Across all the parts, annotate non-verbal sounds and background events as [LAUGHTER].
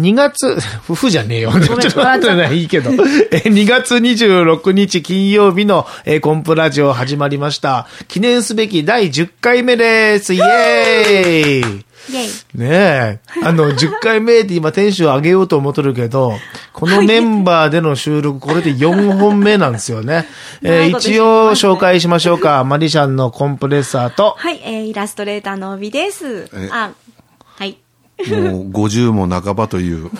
2月、[LAUGHS] 夫婦じゃねえよ。ちょっと待ってね、いいけど。え2月26日金曜日の、えーコンプラジオ始まりました。記念すべき第10回目です。イエーイイェイ。ねえ。あの、[LAUGHS] 10回目で今テンション上げようと思っとるけど、このメンバーでの収録、これで4本目なんですよね。[LAUGHS] えー一応紹介しましょうか。マリシャンのコンプレッサーと、はい、えー、イラストレーターの帯ですえ。あ、はい。もう50も半ばという。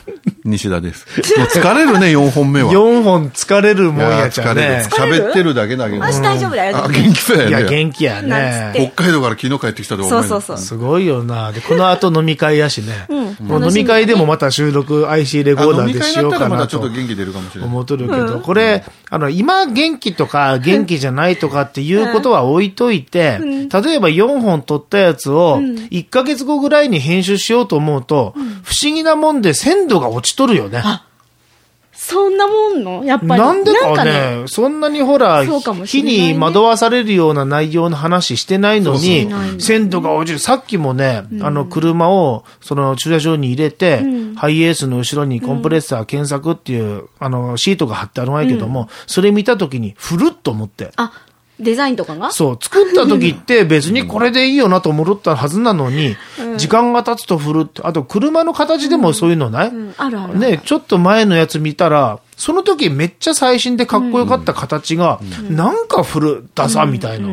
西田です。もう疲れるね、[LAUGHS] 4本目は。4本疲れるもんやちゃ疲れる。ね。喋ってるだけだけど。私大丈夫だよ。あ、元気そうやね。いや、元気やね。北海道から昨日帰ってきたと思そうそうそう。すごいよな。で、この後飲み会やしね。うんもう飲み会でもまた収録 IC レコーダーでしようかなとと元気出るかもしれない。思っとるけど、これ、あの、今元気とか元気じゃないとかっていうことは置いといて、例えば4本撮ったやつを1ヶ月後ぐらいに編集しようと思うと、不思議なもんで鮮度が落ちとるよね。そんなもんの？やっぱり。なんでかなんね、そんなにほら、そうかもし火に惑わされるような内容の話してないのに鮮度が落ちる。さっきもね、あの、車を、その駐車場に入れて、ハイエースの後ろにコンプレッサー検索っていう、あの、シートが貼ってあるんやけども、それ見たときに、ふるっと思って。あ、デザインとかが？そう、作った時って [LAUGHS] 別にこれでいいよなと思ったはずなのに、時間が経つと振るって、あと車の形でもそういうのない、うんあるある。ね、ちょっと前のやつ見たら、その時めっちゃ最新でかっこよかった形が、なんか古、ダサみたいな。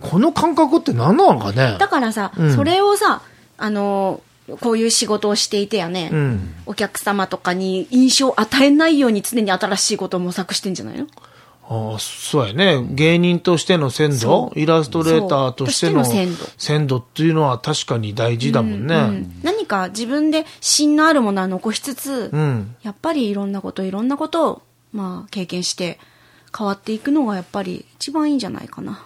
この感覚って何なのかね？だからさ、ん。それをさ、あのーこういう仕事をしていてやね、うん。お客様とかに印象を与えないように常に新しいことを模索してんじゃないの？ああ、そうやね。芸人としての鮮度イラストレーターとしての鮮度鮮度っていうのは確かに大事だもんね。うん何か自分で芯のあるものは残しつつ、うん。やっぱりいろんなこといろんなことを、まあ、経験して変わっていくのがやっぱり一番いいんじゃないかな。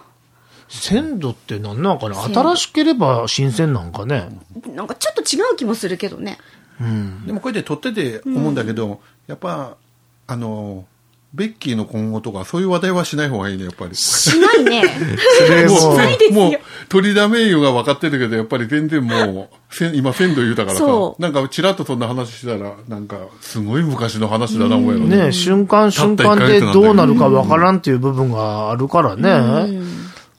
鮮度って何なのかな？新しければ新鮮なんかね？なんかちょっと違う気もするけどね。うん。でもこれで撮ってて思うんだけど、やっぱ、あの、ベッキーの今後とか、そういう話題はしない方がいいね、やっぱり。しないね。[LAUGHS] もしないですよもう、鳥田名誉が分かってるけど、やっぱり全然もう、せん今、鮮度言うたからさなんか、ちらっとそんな話したら、なんか、すごい昔の話だな、思うやろね、瞬間瞬間でどうなるかわからんっていう部分があるからね。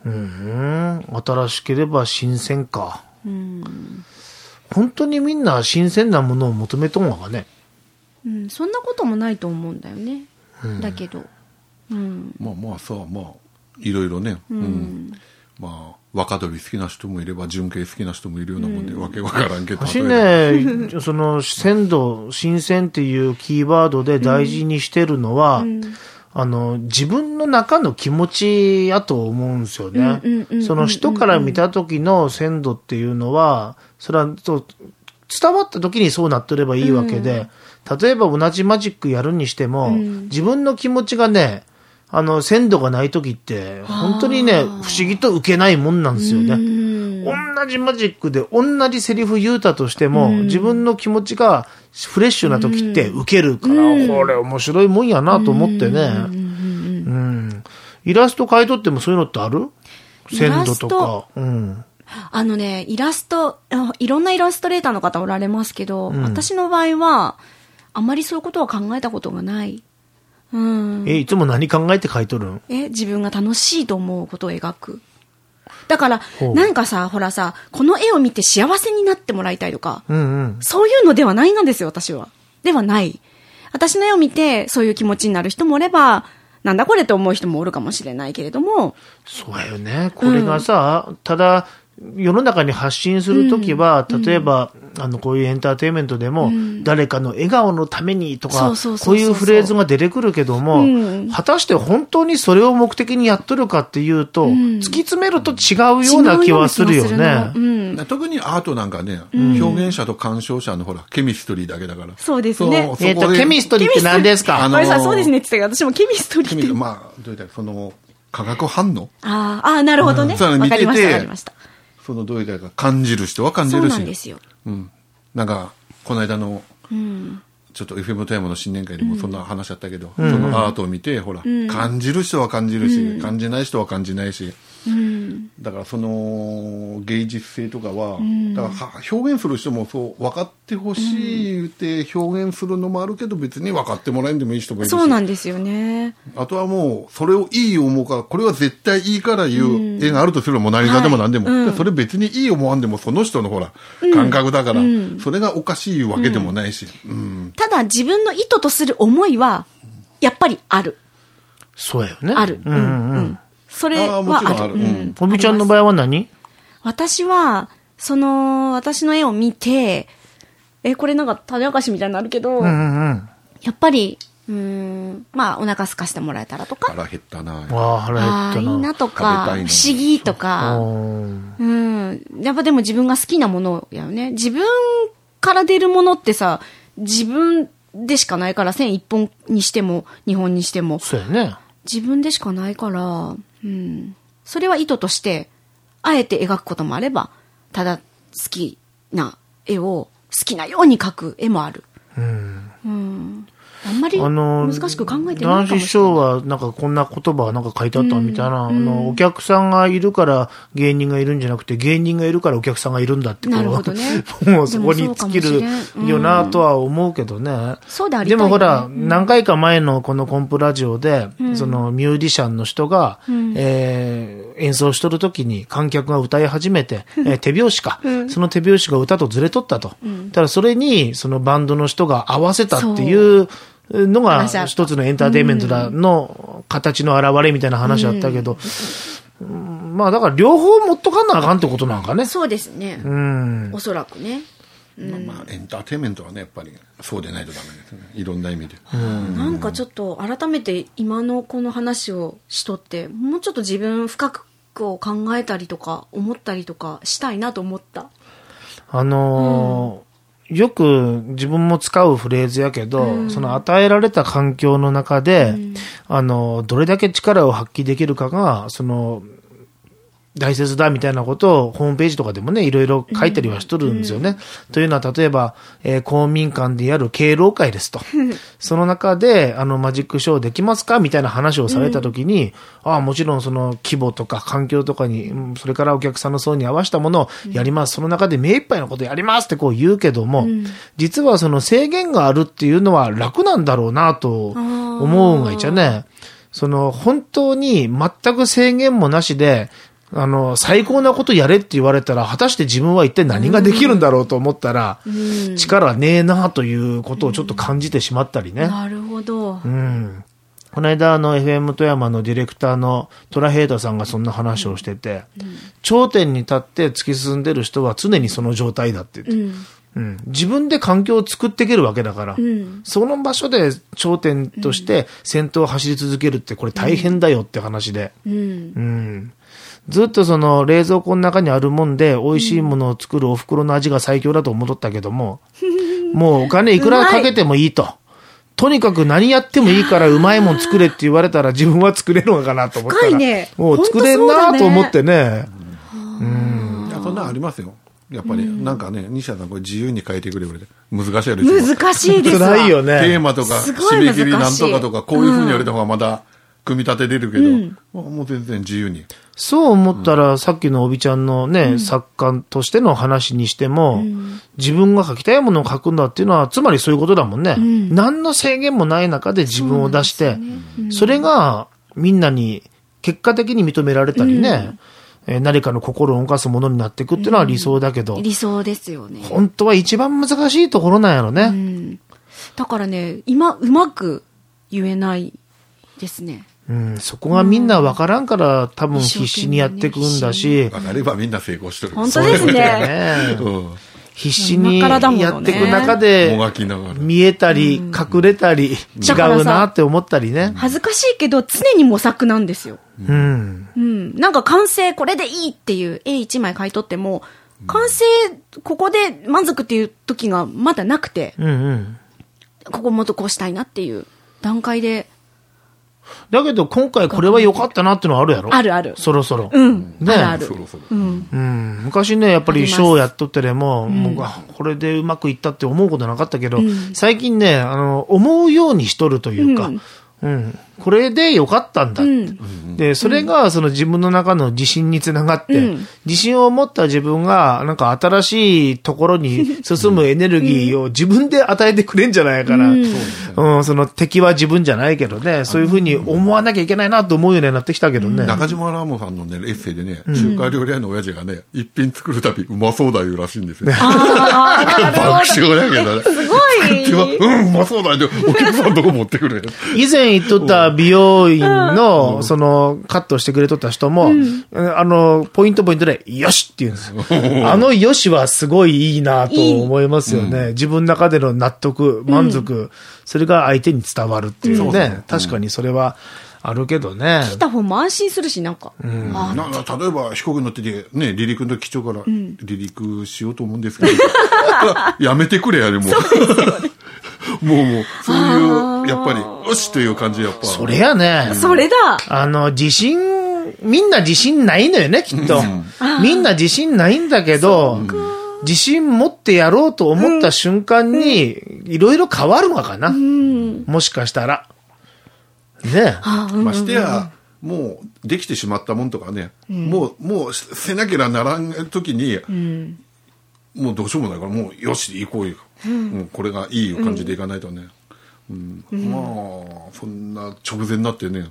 うん。新しければ新鮮か。本当にみんな新鮮なものを求めとんわかね。うん、そんなこともないと思うんだよね。だけど。うん。まあまあさ、まあ、いろいろね、うん。まあ、若鳥好きな人もいれば、純系好きな人もいるようなもんで、わけわからんけど。私ね、[LAUGHS] その鮮度、新鮮っていうキーワードで大事にしてるのは、あの、自分の中の気持ちやと思うんですよねうんうんうんうんう。んその人から見た時の鮮度っていうのは、それはそう伝わった時にそうなってればいいわけで、例えば同じマジックやるにしても、自分の気持ちがね、あの、鮮度がない時って、本当にね、不思議と受けないもんなんですよね。同じマジックで同じセリフ言うたとしても、自分の気持ちがフレッシュな時って受けるから、これ面白いもんやなと思ってね。うん。イラスト描いとってもそういうのってある？鮮度とか。うん。あのね、イラスト、あいろんなイラストレーターの方おられますけど、私の場合は、あまりそういうことは考えたことがない。うん。え、いつも何考えて描いとるん？え、自分が楽しいと思うことを描く。だからなんかさ、ほらさ、この絵を見て幸せになってもらいたいとか、うんうん。そういうのではないんですよ、私は。ではない。私の絵を見て、そういう気持ちになる人もおれば、なんだこれって思う人もおるかもしれないけれども、そうやよね。これがさ、ただ、世の中に発信するときは、例えば、あの、こういうエンターテインメントでも、誰かの笑顔のためにとかこういうフレーズが出てくるけども、うん。果たして本当にそれを目的にやっとるかっていうと、突き詰めると違うような気はするよね。特にアートなんかね、表現者と鑑賞者のほら、ケミストリーだけだから。そうですね。そうえっと、そこでケミストリーって何ですか？あのこれさ、そうですねって言ってた。けど、私もケミストリーって。まあ、どういったらその、化学反応？あーあー、なるほどね。そうわかりました、わかりました。そのどういったら感じる人は感じそうるし。なんですよ。うん。なんか、この間の、ちょっと FM 富山の新年会でもそんな話あったけど、そのアートを見て、ほら、感じる人は感じるし、感じない人は感じないし、だからその芸術性とかは、だからは表現する人もそう分かってほしい言って表現するのもあるけど別に分かってもらえんでもいい人もいるし。そうなんですよね。あとはもうそれをいい思うからこれは絶対いいから言う絵があるとすればもう何がでも何でも、はい。うん。でそれ別にいい思わんでもその人のほら感覚だから、それがおかしいわけでもないし、うん。ただ自分の意図とする思いは、やっぱりある。そうやよね。ある。うん。うんうん。それはある、ある。ううんんおびちゃんの場合は何？私は、その、私の絵を見て、え、これなんか種明かしみたいになるけど。やっぱり、うーん、まあ、お腹空かしてもらえたらとか、腹減ったなああ、腹減ったな。いいなとか、不思議とか、うんうん。やっぱでも自分が好きなものやよね。自分から出るものってさ、自分でしかないから、線一本にしても、二本にしても、そうやね。自分でしかないから、うん。それは意図として、あえて描くこともあれば、ただ好きな絵を好きなように描く絵もある。うん。うん。あんまり難しく考えてない男子師かもしれない。匠は、なんかこんな言葉はなんか書いてあったみたいな、あの、お客さんがいるから芸人がいるんじゃなくて、芸人がいるからお客さんがいるんだって、こうなるほどね。もうそこに尽きるよなとは思うけどね。そうでありたいよね。でもほら、何回か前のこのコンプラジオで、そのミュージシャンの人が、えー演奏しとるときに観客が歌い始めて、えー手拍子か、その手拍子が歌とずれとったと。ただそれに、そのバンドの人が合わせたっていうのが話あった一つのエンターテインメントだの形の表れみたいな話あったけど、うんまあだから両方持っとかなあかんってことなんかね。そうですね。うん。おそらくね。まあまあエンターテインメントはねやっぱりそうでないとダメですねいろんな意味で、なんかちょっと改めて今のこの話をしとって、もうちょっと自分深く考えたりとか思ったりとかしたいなと思った。あのーよく自分も使うフレーズやけど、その与えられた環境の中で、あの、どれだけ力を発揮できるかが、その、大切だみたいなことをホームページとかでもね、いろいろ書いたりはしとるんですよね。というのは、例えば、えー公民館でやる敬老会ですと。その中で、あの、マジックショーできますかみたいな話をされたときに、ああ、もちろんその規模とか環境とかに、うんそれからお客さんの層に合わせたものをやります。その中で目いっぱいのことやりますってこう言うけども、実はその制限があるっていうのは楽なんだろうなと思うんがいちゃね。その、本当に全く制限もなしで、あの、最高なことやれって言われたら、果たして自分は一体何ができるんだろうと思ったら、力ねえなということをちょっと感じてしまったりね。なるほど。うん。この間、あの、FM 富山のディレクターのトラヘイタさんがそんな話をしてて、頂点に立って突き進んでる人は常にその状態だって言って、うん。うん、自分で環境を作っていけるわけだから、んその場所で頂点として先頭を走り続けるってこれ大変だよって話で、うん。うんずっとその冷蔵庫の中にあるもんで美味しいものを作るお袋の味が最強だと思っとったけども、[LAUGHS] もうお金いくらかけてもいいと。とにかく何やってもいいからうまいもん作れって言われたら自分は作れるのかなと思ったら。ねもう作れんなと思ってね。いやそんなんありますよやっぱり、なんかね西田さんこれ自由に変えてくれる難しいやる難しいですわ。辛いよね。テーマとか締め切りなんとかとかこういうふうに言われた方がまだ組み立てれるけど、もうもう全然自由にそう思ったら、さっきのおびちゃんのね、作家としての話にしても、自分が書きたいものを書くんだっていうのは、つまりそういうことだもんね。何の制限もない中で自分を出して、それがみんなに結果的に認められたりね、えー何かの心を動かすものになっていくっていうのは理想だけど、理想ですよね。本当は一番難しいところなんやろね。うん。だからね、今、うまく言えないですね。うん、そこがみんなわからんから、多分必死にやっていくんだし、分かればみんな成功してる本当ですね。ねうん必死にやっていく中で、見えたり、隠れたり、違うなって思ったりね。恥ずかしいけど、常に模索なんですよ。うん。うん。なんか完成、これでいいっていう絵一枚買い取っても、完成、ここで満足っていう時がまだなくて、うんうん。ここもっとこうしたいなっていう段階で、だけど今回これは良かったなってのはあるやろ？あるある。そろそろ。うん。ねあるあるそ。ろそろ。うん、昔ね、やっぱりショーやっとってでも、もうあこれでうまくいったって思うことなかったけど、最近ね、あの、思うようにしとるというか、うん、これでよかったんだって。で、それがその自分の中の自信につながって、うん自信を持った自分が、なんか新しいところに進むエネルギーを自分で与えてくれんじゃないかな。うん、その敵は自分じゃないけどね、そういうふうに思わなきゃいけないなと思うようになってきたけどね。中島ラモさんのね、エッセイでね、中華料理屋の親父がね、一品作るたびうまそうだ言うらしいんですよ。爆。笑だけどね。すごい。[LAUGHS] うん、うまそうだって、お客さんとこ持ってくれ。以前行っとった美容院の、その、カットしてくれとった人も、あの、ポイントポイントで、よしって言うんですよ。あのよしはすごいいいなと思いますよね。自分の中での納得、満足、それが相手に伝わるっていうね。確かにそれはあるけどね。来た方も安心するし、なんか。あなな例えば飛行機乗ってて、ね、離陸の機長から、離陸しようと思うんですけど、[LAUGHS] やめてくれやれ、もう。もうもう、そういう、やっぱり、よしという感じやっぱ。それやね。それだ。あの、自信、みんな自信ないのよね、きっと。みんな自信ないんだけど、自信持ってやろうと思った瞬間に、いろいろ変わるのかな。もしかしたら。ね。ましてや、もうできてしまったもんとかね、もう、もうせなきゃならん時に、もうどうしようもないから、もうよし、行こうよ。うん。これがいい感じでいかないとね。うん。まあ、そんな直前になってね、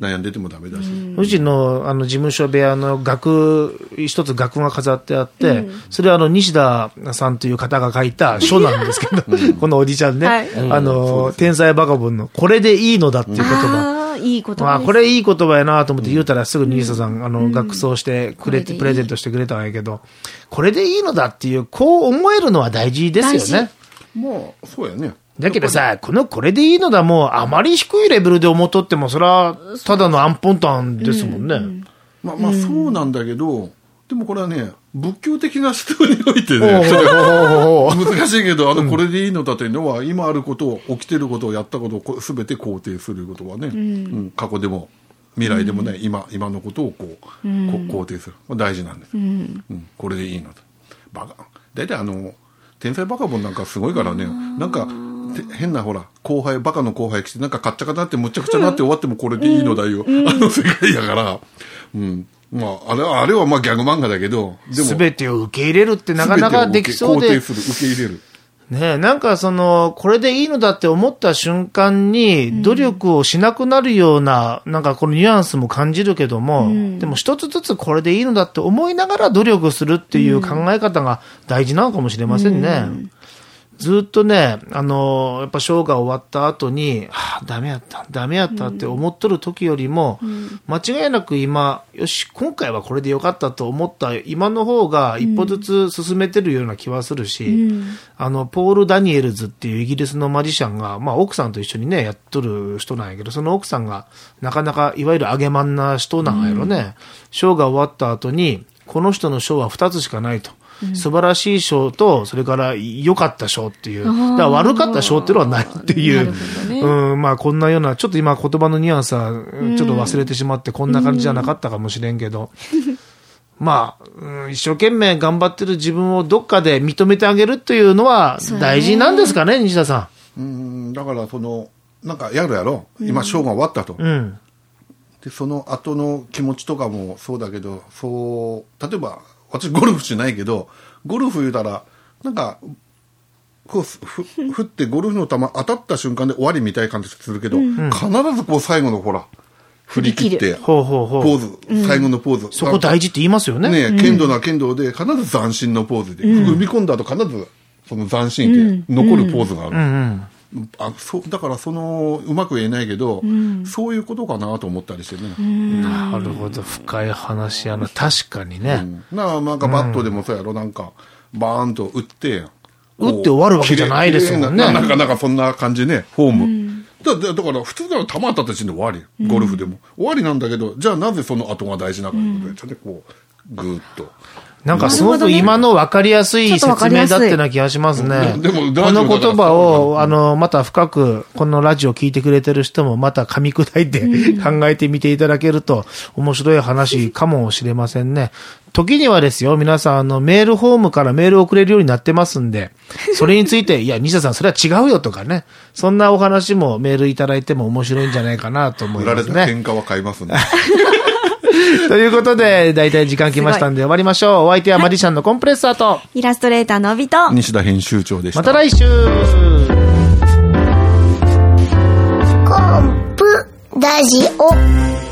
悩んでてもダメだし。うちのあの事務所部屋の額、一つ額が飾ってあって、それはあの西田さんという方が書いた書なんですけど、[LAUGHS] このおじちゃんね、はい。あの、天才バカボンの、これでいいのだっていう言葉。ああ、いい言葉です。まあ、これいい言葉やなと思って言うたらすぐ西田さん、あの、学装してくれて、プレゼントしてくれたんやけど、これでいいのだっていう、こう思えるのは大事ですよね。まあ、そうやね。だけどさ、このこれでいいのだもう、あまり低いレベルで思っとっても、それは、ただのアンポンタンですもんね。まあまあ、そうなんだけど、でもこれはね、仏教的な人においてね、難しいけど、あの、これでいいのだというのは、今あることを、起きてることをやったことをこすべて肯定することはね、うん過去でも、未来でもね、今、今のことをこう、こ肯定する。まあ大事なんです。うんこれでいいのだ。バカ。大体あの、天才バカボンなんかすごいからね、なんか、て変なほら、後輩、バカの後輩来て、なんかカッチャカチャってむちゃくちゃなって終わってもこれでいいのだよ。あの世界やから。うん。まあ、あれは、あれはまあギャグ漫画だけど、でも、すべてを受け入れるってなかなかできそうで肯定、する、受け入れる。ねえ、なんかその、これでいいのだって思った瞬間に、努力をしなくなるような、なんかこのニュアンスも感じるけども、でも一つずつこれでいいのだって思いながら努力するっていう考え方が大事なのかもしれませんね。ずっとね、あの、やっぱショーが終わった後に、はあ、ダメやった、ダメやったって思っとる時よりも、間違いなく今、よし、今回はこれでよかったと思った今の方が一歩ずつ進めてるような気はするし、あの、ポール・ダニエルズっていうイギリスのマジシャンが、まあ奥さんと一緒にね、やっとる人なんやけど、その奥さんがなかなかいわゆる揚げまんな人なんやろね。ショーが終わった後に、この人のショーは2つしかないと。素晴らしい賞と、それから良かった賞っていう。だから悪かった賞っていうのはないっていう。ねうん、まあこんなような、ちょっと今言葉のニュアンスは、ちょっと忘れてしまって、こんな感じじゃなかったかもしれんけど。[LAUGHS] まあ、うん一生懸命頑張ってる自分をどっかで認めてあげるっていうのは大事なんですかね、西田さうん、だからその、なんかやるやろ。今、ショーが終わったと。ん。うん。で、その後の気持ちとかもそうだけど、そう、例えば、私ゴルフしないけど、ゴルフ言うたら、なんか、こう、ふ、振ってゴルフの球当たった瞬間で終わりみたいな感じするけど、必ずこう最後のほら、振り切って、ほうほうほう。ポーズ、最後のポーズ。そこ大事って言いますよね。ね、剣道な剣道で必ず斬新のポーズで、踏み込んだ後必ずその斬新って残るポーズがある。うんあそうだからそのうまく言えないけど、そういうことかなと思ったりしてね、うん。なるほど。深い話やな。確かにね。うん。ななんかバットでもそうやろ、なんかバーンと打って打って終わるわけじゃないですもんね。ななんかなんかそんな感じね。フォーム、だだだから普通なら球当たった時点で終わり。ゴルフでも、終わりなんだけどじゃあなぜその後が大事なのかということで、ちょっとこうぐーっとなんかすごく今の分かりやすい説明だってな気がしますね。でもこの言葉を、あの、また深く、このラジオ聞いてくれてる人もまた噛み砕いて考えてみていただけると面白い話かもしれませんね。時にはですよ、皆さん、あの、メールフォームからメールを送れるようになってますんで、それについて、いや、西田さん、それは違うよとかね、そんなお話もメールいただいても面白いんじゃないかなと思い売られますね。た喧嘩は買いますね。[LAUGHS] [LAUGHS] ということで、大体時間来ましたんで終わりましょう。お相手はマジシャンのコンプレッサーと、イラストレーターのびと、西田編集長でした。また来週コンプラジオ